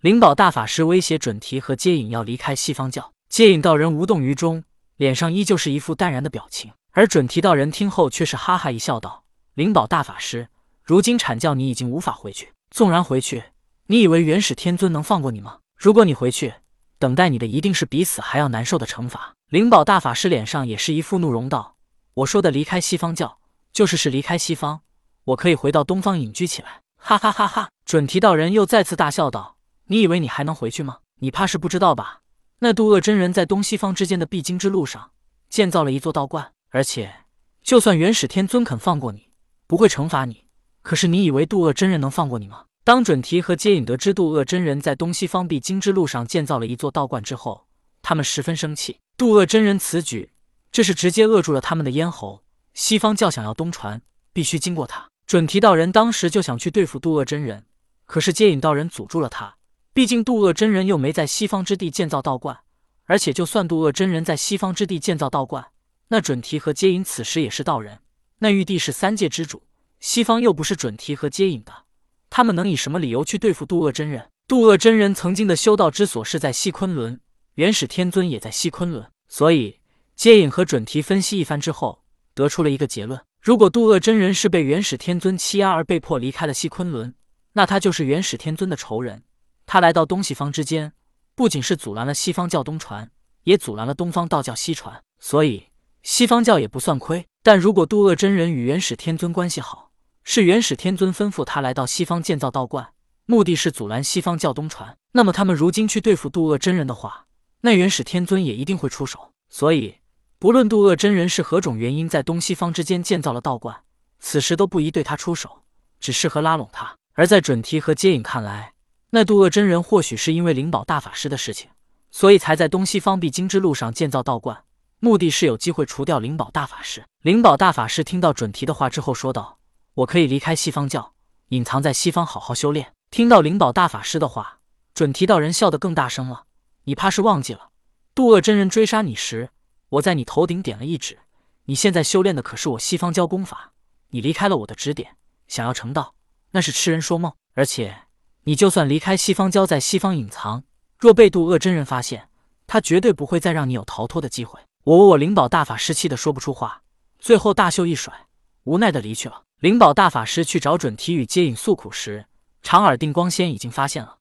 灵宝大法师威胁准提和接引要离开西方教，接引道人无动于衷，脸上依旧是一副淡然的表情。而准提道人听后却是哈哈一笑，道：“灵宝大法师，如今阐教你已经无法回去，纵然回去，你以为元始天尊能放过你吗？如果你回去，等待你的一定是比死还要难受的惩罚。”灵宝大法师脸上也是一副怒容，道：“我说的离开西方教，就是是离开西方，我可以回到东方隐居起来。”哈哈哈哈！准提道人又再次大笑道：“你以为你还能回去吗？你怕是不知道吧？那渡厄真人在东西方之间的必经之路上建造了一座道观。”而且，就算元始天尊肯放过你，不会惩罚你。可是你以为渡厄真人能放过你吗？当准提和接引得知渡厄真人在东西方必经之路上建造了一座道观之后，他们十分生气。渡厄真人此举，这是直接扼住了他们的咽喉。西方教想要东传，必须经过他。准提道人当时就想去对付渡厄真人，可是接引道人阻住了他。毕竟渡恶真人又没在西方之地建造道观，而且就算渡恶真人在西方之地建造道观，那准提和接引此时也是道人，那玉帝是三界之主，西方又不是准提和接引的，他们能以什么理由去对付渡恶真人？渡恶真人曾经的修道之所是在西昆仑，元始天尊也在西昆仑，所以接引和准提分析一番之后，得出了一个结论：如果渡恶真人是被元始天尊欺压而被迫离开了西昆仑，那他就是元始天尊的仇人。他来到东西方之间，不仅是阻拦了西方教东传，也阻拦了东方道教西传，所以。西方教也不算亏，但如果渡厄真人与元始天尊关系好，是元始天尊吩咐他来到西方建造道观，目的是阻拦西方教东传，那么他们如今去对付渡厄真人的话，那元始天尊也一定会出手。所以，不论渡厄真人是何种原因在东西方之间建造了道观，此时都不宜对他出手，只适合拉拢他。而在准提和接引看来，那渡恶真人或许是因为灵宝大法师的事情，所以才在东西方必经之路上建造道观。目的是有机会除掉灵宝大法师。灵宝大法师听到准提的话之后说道：“我可以离开西方教，隐藏在西方好好修炼。”听到灵宝大法师的话，准提道人笑得更大声了：“你怕是忘记了，渡恶真人追杀你时，我在你头顶点了一指。你现在修炼的可是我西方教功法，你离开了我的指点，想要成道，那是痴人说梦。而且，你就算离开西方教，在西方隐藏，若被渡恶真人发现，他绝对不会再让你有逃脱的机会。”我我我灵宝大法师气得说不出话，最后大袖一甩，无奈的离去了。灵宝大法师去找准提与接引诉苦时，长耳定光仙已经发现了。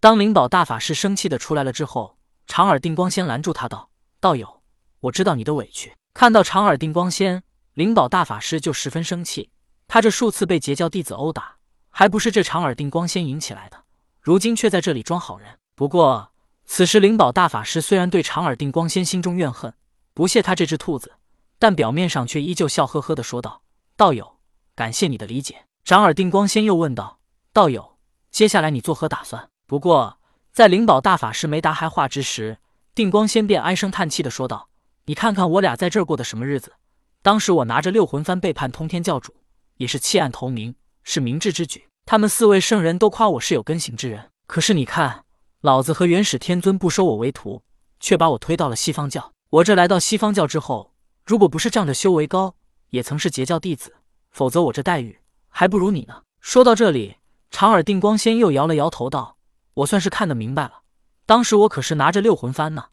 当灵宝大法师生气的出来了之后，长耳定光仙拦住他道：“道友，我知道你的委屈。”看到长耳定光仙，灵宝大法师就十分生气。他这数次被截教弟子殴打，还不是这长耳定光仙引起来的，如今却在这里装好人。不过。此时，灵宝大法师虽然对长耳定光仙心中怨恨，不屑他这只兔子，但表面上却依旧笑呵呵的说道：“道友，感谢你的理解。”长耳定光仙又问道：“道友，接下来你作何打算？”不过，在灵宝大法师没答还话之时，定光仙便唉声叹气的说道：“你看看我俩在这儿过的什么日子？当时我拿着六魂幡背叛通天教主，也是弃暗投明，是明智之举。他们四位圣人都夸我是有根行之人，可是你看。”老子和元始天尊不收我为徒，却把我推到了西方教。我这来到西方教之后，如果不是仗着修为高，也曾是截教弟子，否则我这待遇还不如你呢。说到这里，长耳定光仙又摇了摇头道：“我算是看得明白了，当时我可是拿着六魂幡呢。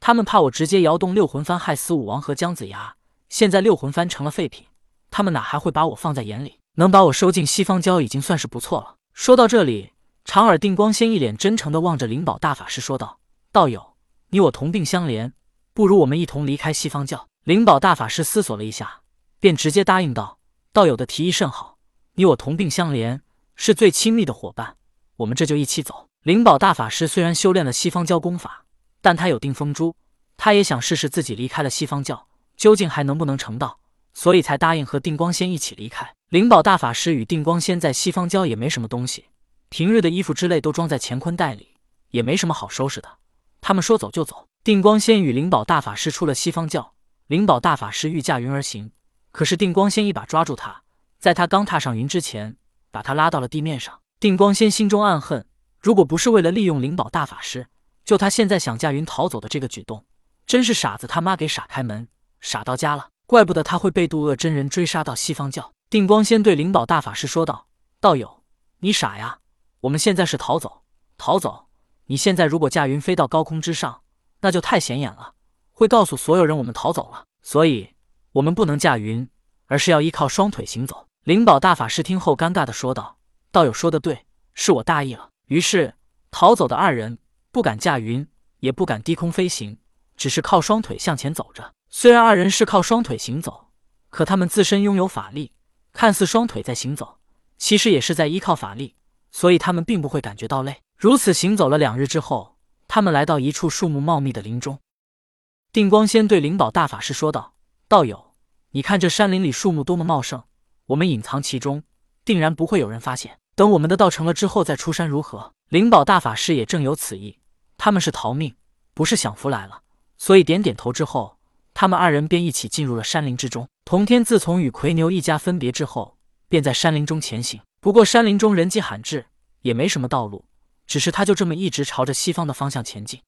他们怕我直接摇动六魂幡害死武王和姜子牙，现在六魂幡成了废品，他们哪还会把我放在眼里？能把我收进西方教，已经算是不错了。”说到这里。长耳定光仙一脸真诚地望着灵宝大法师说道：“道友，你我同病相怜，不如我们一同离开西方教。”灵宝大法师思索了一下，便直接答应道：“道友的提议甚好，你我同病相怜，是最亲密的伙伴，我们这就一起走。”灵宝大法师虽然修炼了西方教功法，但他有定风珠，他也想试试自己离开了西方教，究竟还能不能成道，所以才答应和定光仙一起离开。灵宝大法师与定光仙在西方教也没什么东西。平日的衣服之类都装在乾坤袋里，也没什么好收拾的。他们说走就走。定光仙与灵宝大法师出了西方教，灵宝大法师欲驾云而行，可是定光仙一把抓住他，在他刚踏上云之前，把他拉到了地面上。定光仙心中暗恨，如果不是为了利用灵宝大法师，就他现在想驾云逃走的这个举动，真是傻子他妈给傻开门，傻到家了。怪不得他会被渡恶真人追杀到西方教。定光仙对灵宝大法师说道：“道友，你傻呀？”我们现在是逃走，逃走！你现在如果驾云飞到高空之上，那就太显眼了，会告诉所有人我们逃走了。所以，我们不能驾云，而是要依靠双腿行走。”灵宝大法师听后尴尬的说道：“道友说的对，是我大意了。”于是，逃走的二人不敢驾云，也不敢低空飞行，只是靠双腿向前走着。虽然二人是靠双腿行走，可他们自身拥有法力，看似双腿在行走，其实也是在依靠法力，所以他们并不会感觉到累。如此行走了两日之后，他们来到一处树木茂密的林中。定光仙对灵宝大法师说道：“道友，你看这山林里树木多么茂盛。”我们隐藏其中，定然不会有人发现。等我们的道成了之后再出山，如何？灵宝大法师也正有此意。他们是逃命，不是享福来了，所以点点头之后，他们二人便一起进入了山林之中。童天自从与奎牛一家分别之后，便在山林中前行。不过山林中人迹罕至，也没什么道路，只是他就这么一直朝着西方的方向前进。